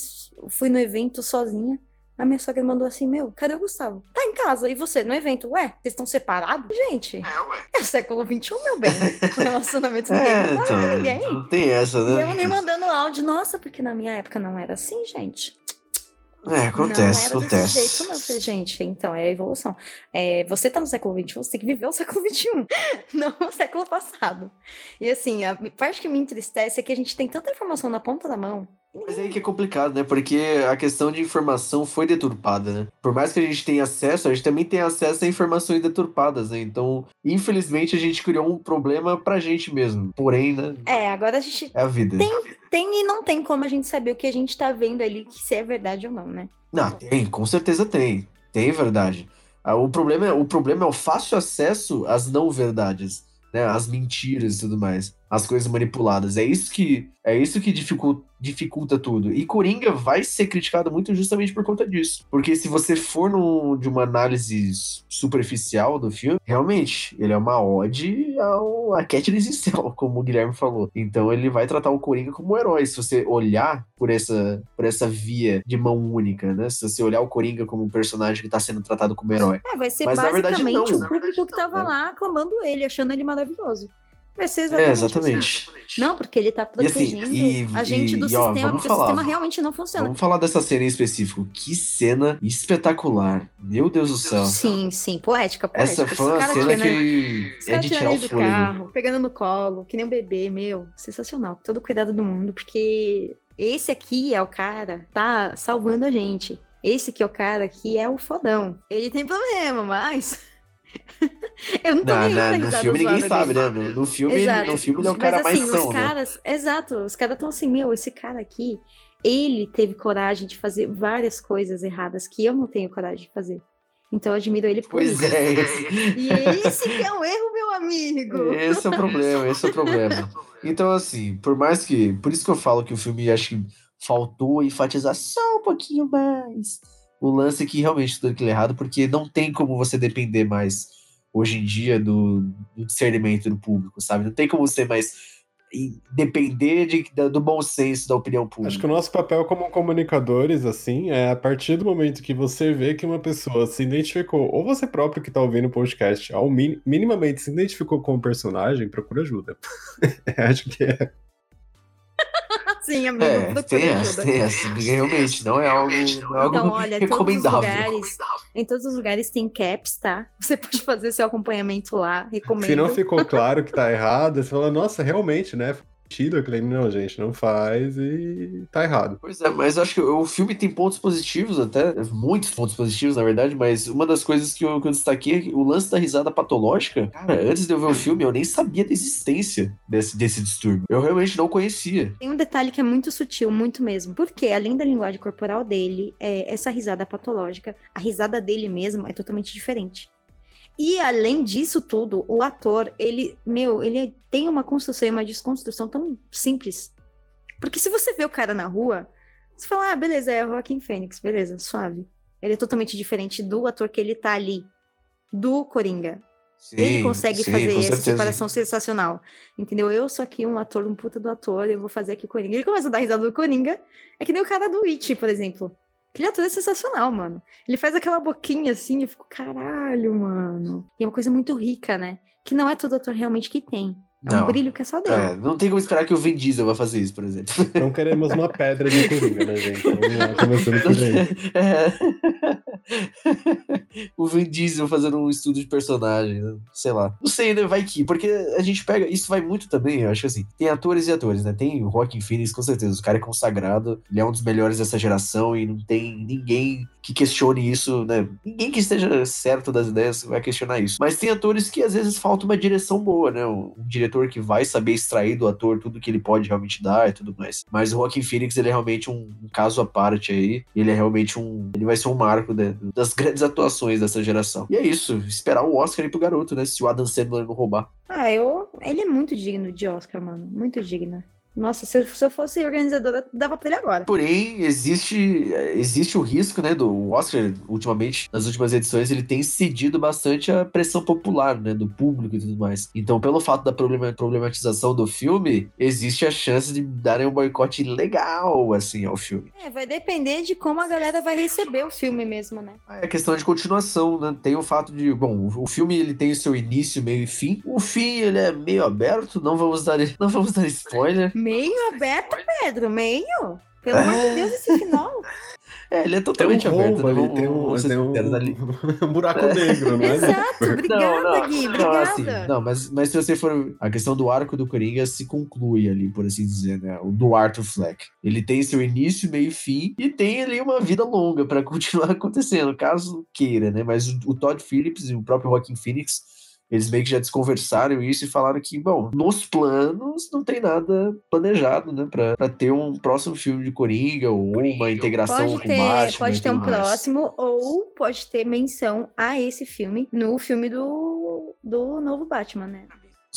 fui no evento sozinha. A minha sogra mandou assim: Meu, cadê o Gustavo? Tá em casa. E você, no evento? Ué, vocês estão separados? Gente, é o século XXI, meu bem. Relacionamento ninguém É, não fala ninguém. então, não tem essa, E né? ela me mandando áudio, nossa, porque na minha época não era assim, gente. É, acontece, não desse acontece. jeito, não, Eu gente. Então, é a evolução. É, você tá no século XXI, você tem que viver o século XXI, não o século passado. E assim, a parte que me entristece é que a gente tem tanta informação na ponta da mão. Mas aí que é complicado, né? Porque a questão de informação foi deturpada, né? Por mais que a gente tenha acesso, a gente também tem acesso a informações deturpadas, né? Então, infelizmente, a gente criou um problema pra gente mesmo. Porém, né? É, agora a gente É a vida. tem e não tem como a gente saber o que a gente tá vendo ali, que se é verdade ou não, né? Não, tem, com certeza tem. Tem verdade. Ah, O problema, é, o problema é o fácil acesso às não verdades, né? Às mentiras e tudo mais, às coisas manipuladas. É isso que é isso que dificulta, dificulta tudo. E Coringa vai ser criticado muito justamente por conta disso. Porque se você for num, de uma análise superficial do filme, realmente, ele é uma ode ao, a Katniss Cell, como o Guilherme falou. Então ele vai tratar o Coringa como um herói. Se você olhar por essa, por essa via de mão única, né? Se você olhar o Coringa como um personagem que tá sendo tratado como herói. É, vai ser Mas, verdade, basicamente não. o público que tava lá aclamando ele, achando ele maravilhoso. Vai ser É, exatamente. exatamente. Não, porque ele tá E assim, protegendo e- a gente do e, ó, sistema, vamos porque falar. o sistema realmente não funciona. Vamos falar dessa cena em específico. Que cena espetacular. Meu Deus do céu. Sim, sim, poética, poética. Essa foi uma cena tirando- que é de tirar o ele do fôlego. carro, pegando no colo, que nem um bebê, meu, sensacional. Todo cuidado do mundo, porque esse aqui é o cara, tá salvando a gente. Esse aqui é o cara que é o fodão. Ele tem problema, mas. Eu não tô Na- na- no filme ninguém sabe, né? No, no filme, Exato. no filme ele é o Mas, cara mais assim, são, os né? caras, exato, os caras estão assim, meu, esse cara aqui, ele teve coragem de fazer várias coisas erradas que eu não tenho coragem de fazer. Então eu admiro ele por Pois isso. é, esse, E esse que é o erro, meu amigo. esse é o problema, esse é o problema. Então, assim, por mais que. Por isso que eu falo que o filme acho que faltou enfatizar só um pouquinho mais o lance que realmente tudo aquilo é errado, porque não tem como você depender mais hoje em dia do, do discernimento do público, sabe? Não tem como você mais depender de, da- do bom senso da opinião pública. Acho que o nosso papel como comunicadores, assim, é a partir do momento que você vê que uma pessoa se identificou, ou você próprio que tá ouvindo o podcast, ao min- minimamente se identificou com o personagem, procura ajuda. Acho que é. Sim, amigo. É, tem essa, ajuda. tem essa. Realmente, não é algo, não é algo Então, olha, em todos os recomendável. lugares, em todos os lugares tem caps, tá? Você pode fazer seu acompanhamento lá, recomendo. Se não ficou claro que tá errado, você fala, nossa, realmente, né? Eu falei, não, gente, não faz e tá errado. Pois é, mas eu acho que o filme tem pontos positivos até, muitos pontos positivos, na verdade, mas uma das coisas que eu, que eu destaquei é que o lance da risada patológica, cara, antes de eu ver o filme, eu nem sabia da existência desse, desse distúrbio. Eu realmente não conhecia. Tem um detalhe que é muito sutil, muito mesmo. Porque, além da linguagem corporal dele, é, essa risada patológica, a risada dele mesmo é totalmente diferente. E, além disso tudo, o ator, ele, meu, ele tem uma construção e uma desconstrução tão simples. Porque se você vê o cara na rua, você fala, ah, beleza, é o Joaquim Fênix, beleza, suave. Ele é totalmente diferente do ator que ele tá ali, do Coringa. Ele Sim, consegue sim, fazer essa separação sensacional. Entendeu? Eu sou aqui um ator, um puta do ator, eu vou fazer aqui o Coringa. Ele começa a dar risada do Coringa. É que nem o cara do It, por exemplo. Aquele ator é sensacional, mano. Ele faz aquela boquinha assim, eu fico, caralho, mano. E é uma coisa muito rica, né? Que não é todo ator realmente que tem. É um Não. brilho que é só dele. É, não tem como esperar que o Vin Diesel vai fazer isso, por exemplo. Não queremos uma pedra de coringa, né, gente? Vamos lá, começando por aí. É. o Vin Diesel fazendo um estudo de personagem, né? sei lá. Não sei, né? Vai que, porque a gente pega, isso vai muito também, eu acho que assim, tem atores e atores, né? Tem o Joaquin Phoenix, com certeza, o cara é consagrado, ele é um dos melhores dessa geração e não tem ninguém que questione isso, né? Ninguém que esteja certo das ideias vai questionar isso. Mas tem atores que às vezes falta uma direção boa, né? Um, diretor que vai saber extrair do ator tudo que ele pode realmente dar e tudo mais. Mas o Joaquin Phoenix, ele é realmente um caso à parte aí. Ele é realmente um. Ele vai ser um marco né, das grandes atuações dessa geração. E é isso. Esperar o Oscar aí pro garoto, né? Se o Adam Sandler não roubar. Ah, eu. Ele é muito digno de Oscar, mano. Muito digno. Nossa, se eu, se eu fosse organizadora, dava pra ele agora. Porém, existe, existe o risco, né, do Oscar, ultimamente, nas últimas edições, ele tem cedido bastante a pressão popular, né, do público e tudo mais. Então, pelo fato da problematização do filme, existe a chance de darem um boicote legal, assim, ao filme. É, vai depender de como a galera vai receber o filme mesmo, né? É questão de continuação, né? Tem o fato de, bom, o filme ele tem o seu início, meio e fim. O fim, ele é meio aberto, não vamos dar, não vamos dar spoiler. Meio aberto, Pedro, meio? Pelo amor de Deus, esse final. É, ele é totalmente tem um aberto. rombo né? ali, tem um, tem um, um buraco negro, né? Exato, obrigada, Gui, Não, obrigada. assim, não, mas, mas se você for. A questão do arco do Coringa se conclui ali, por assim dizer, né? O do Arthur Fleck. Ele tem seu início, meio e fim, e tem ali uma vida longa pra continuar acontecendo, caso queira, né? Mas o, o Todd Phillips e o próprio Joaquin Phoenix. Eles meio que já desconversaram isso e falaram que, bom, nos planos não tem nada planejado, né? Pra, pra ter um próximo filme de Coringa ou uma integração Pode com ter, Batman. pode ter um mais. próximo, ou pode ter menção a esse filme no filme do, do novo Batman, né?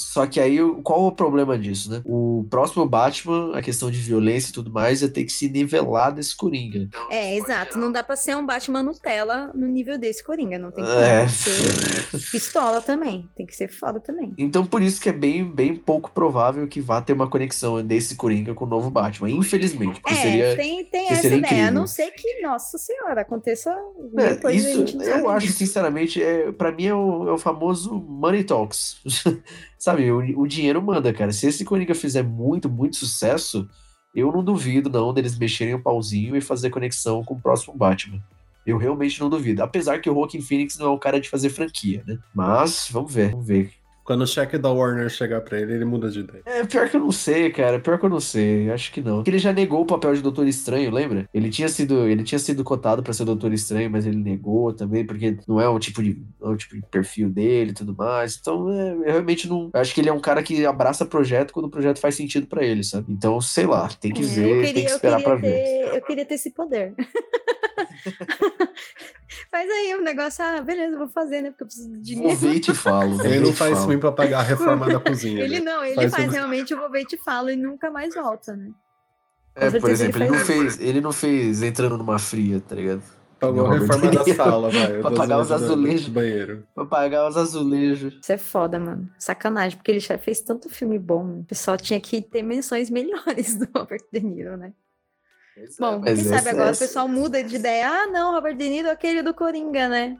Só que aí, qual o problema disso, né? O próximo Batman, a questão de violência e tudo mais, ia ter que se nivelar desse Coringa. É, exato. Não dá pra ser um Batman Nutella no nível desse Coringa. Não tem como É. ser pistola também. Tem que ser foda também. Então, por isso que é bem, bem pouco provável que vá ter uma conexão desse Coringa com o novo Batman. Infelizmente. É, seria. tem, tem que essa seria ideia. A não ser que, nossa senhora, aconteça É, coisa isso, eu acho, sinceramente, é, para mim é o, é o famoso money talks. Sabe, o, o dinheiro manda, cara. Se esse Coringa fizer muito, muito sucesso, eu não duvido, não, deles mexerem o pauzinho e fazer conexão com o próximo Batman. Eu realmente não duvido. Apesar que o Joaquin Phoenix não é o cara de fazer franquia, né? Mas, vamos ver, vamos ver. Quando o cheque da Warner chegar pra ele, ele muda de ideia. É, pior que eu não sei, cara. Pior que eu não sei. Acho que não. Porque ele já negou o papel de Doutor Estranho, lembra? Ele tinha sido, ele tinha sido cotado pra ser Doutor Estranho, mas ele negou também, porque não é o tipo de, não é o tipo de perfil dele e tudo mais. Então, é, eu realmente não. eu acho que ele é um cara que abraça projeto quando o projeto faz sentido pra ele, sabe? Então, sei lá, tem que É, ver, eu tem queria, que esperar queria pra ver. ter, eu queria ter esse poder. Faz aí um negócio, ah, beleza, vou fazer, né? Porque eu preciso de Vou dinheiro. ver e te falo. vou Ele não faz ruim pra pagar a reforma da cozinha. Ele né? não, ele Faz faz, um- realmente o vou ver e te falo e nunca mais volta, né? É, por exemplo, ele ele não fez, ele não fez entrando numa fria, tá ligado? Pagou a reforma da sala, vai. Pra pagar os azulejos. do banheiro. Pra pagar os azulejos. Isso é foda, mano. Sacanagem, porque ele já fez tanto filme bom. O pessoal tinha que ter menções melhores do Robert De Niro, né? Bom, Mas quem sabe essa- agora essa- o pessoal muda de ideia. Ah, não, Robert De Niro é aquele do Coringa, né?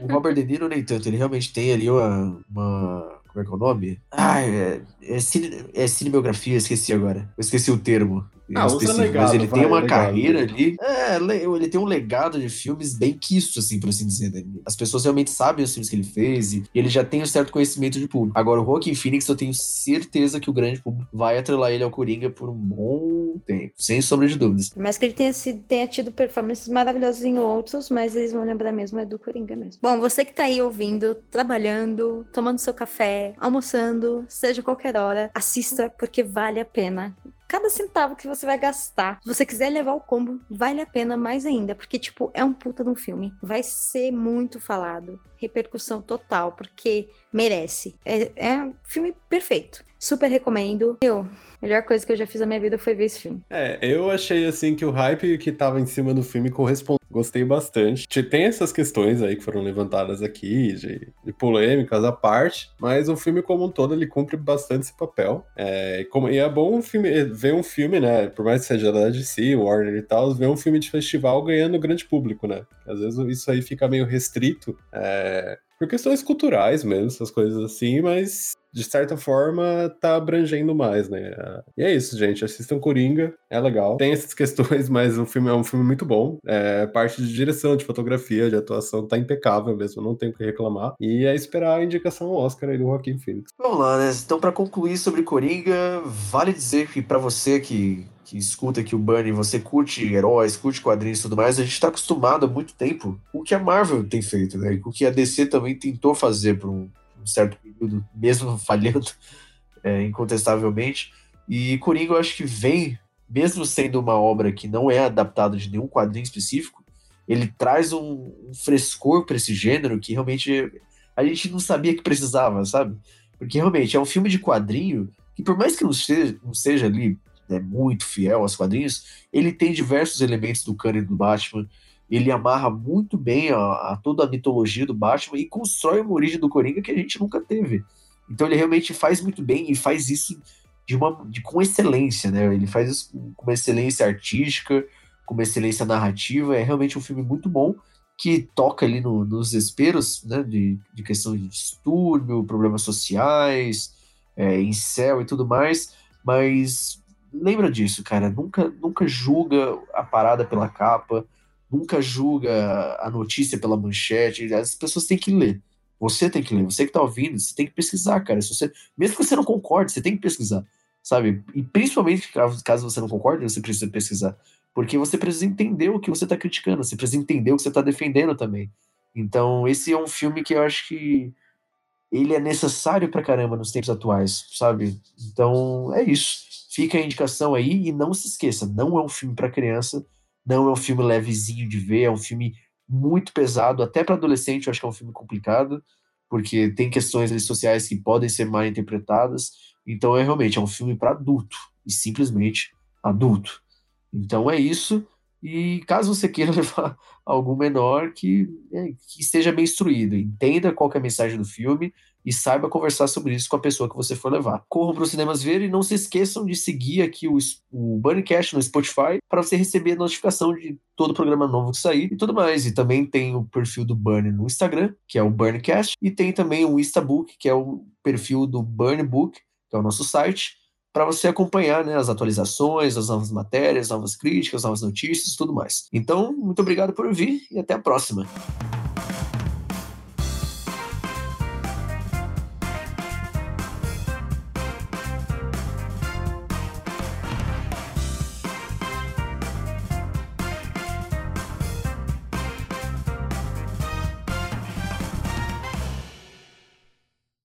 O Robert De Niro nem tanto, ele realmente tem ali uma. uma como é que é o nome? Ah, é, é, cine, é cinebiografia, esqueci agora. Eu esqueci o termo. Ah, usa legado, mas ele vai, tem uma legado. carreira ali. É, le- ele tem um legado de filmes bem quisto, assim, por assim dizer. né? As pessoas realmente sabem os filmes que ele fez e ele já tem um certo conhecimento de público. Agora, o Joaquin Phoenix, eu tenho certeza que o grande público vai atrelar ele ao Coringa por um bom tempo, sem sombra de dúvidas. Mais que ele tenha, sido, tenha tido performances maravilhosas em outros, mas eles vão lembrar mesmo é do Coringa mesmo. Bom, você que tá aí ouvindo, trabalhando, tomando seu café, almoçando, seja qualquer hora, assista porque vale a pena. Cada centavo que você vai gastar, se você quiser levar o combo, vale a pena mais ainda, porque, tipo, é um puta de um filme. Vai ser muito falado, repercussão total, porque merece. É, é um filme perfeito. Super recomendo. Eu, melhor coisa que eu já fiz na minha vida foi ver esse filme. É, eu achei assim que o hype que tava em cima do filme correspondeu. Gostei bastante. Te- Tem essas questões aí que foram levantadas aqui, de, de polêmicas à parte, mas o filme como um todo ele cumpre bastante esse papel. É, e, como- e é bom um filme, ver um filme, né? Por mais que seja da DC, Warner e tal, ver um filme de festival ganhando grande público, né? Às vezes isso aí fica meio restrito. é, por questões culturais mesmo, essas coisas assim, mas de certa forma, tá abrangendo mais, né? E é isso, gente. Assistam Coringa, é legal. Tem essas questões, mas o filme é um filme muito bom. É, parte de direção, de fotografia, de atuação, tá impecável mesmo, não tem o que reclamar. E é esperar a indicação Oscar aí do Joaquim Phoenix. Vamos lá, né? Então, para concluir sobre Coringa, vale dizer que para você que que escuta aqui o Bunny, você curte heróis, curte quadrinhos e tudo mais, a gente está acostumado há muito tempo com o que a Marvel tem feito, né? Com o que a DC também tentou fazer por um, um certo período, mesmo falhando é, incontestavelmente. E Coringa, eu acho que vem, mesmo sendo uma obra que não é adaptada de nenhum quadrinho específico, ele traz um, um frescor para esse gênero que realmente a gente não sabia que precisava, sabe? Porque realmente é um filme de quadrinho que, por mais que não seja, não seja ali né, muito fiel aos quadrinhos, ele tem diversos elementos do cânone do Batman, ele amarra muito bem a, a, toda a mitologia do Batman e constrói uma origem do Coringa que a gente nunca teve. Então ele realmente faz muito bem e faz isso de uma, de, com excelência, né? Ele faz isso com, com uma excelência artística, com uma excelência narrativa. É realmente um filme muito bom que toca ali no, nos esperos, né? De, de questão de distúrbio, problemas sociais, é, incel e tudo mais. Mas lembra disso, cara. Nunca, nunca julga a parada pela capa nunca julga a notícia pela manchete. As pessoas têm que ler. Você tem que ler. Você que está ouvindo, você tem que pesquisar, cara. Se você, mesmo que você não concorde, você tem que pesquisar, sabe? E principalmente caso você não concorde, você precisa pesquisar, porque você precisa entender o que você está criticando. Você precisa entender o que você está defendendo também. Então, esse é um filme que eu acho que ele é necessário pra caramba nos tempos atuais, sabe? Então, é isso. Fica a indicação aí e não se esqueça, não é um filme para criança não é um filme levezinho de ver, é um filme muito pesado, até para adolescente eu acho que é um filme complicado, porque tem questões sociais que podem ser mal interpretadas. Então é realmente é um filme para adulto e simplesmente adulto. Então é isso. E caso você queira levar algum menor que, é, que esteja bem instruído, entenda qual é a mensagem do filme e saiba conversar sobre isso com a pessoa que você for levar. Corram para os cinemas ver e não se esqueçam de seguir aqui o, o Bunnycast no Spotify para você receber notificação de todo programa novo que sair e tudo mais. E também tem o perfil do Burn no Instagram, que é o Burncast, e tem também o Instabook, que é o perfil do Burn Book, que é o nosso site, para você acompanhar né, as atualizações, as novas matérias, novas críticas, novas notícias e tudo mais. Então, muito obrigado por vir e até a próxima.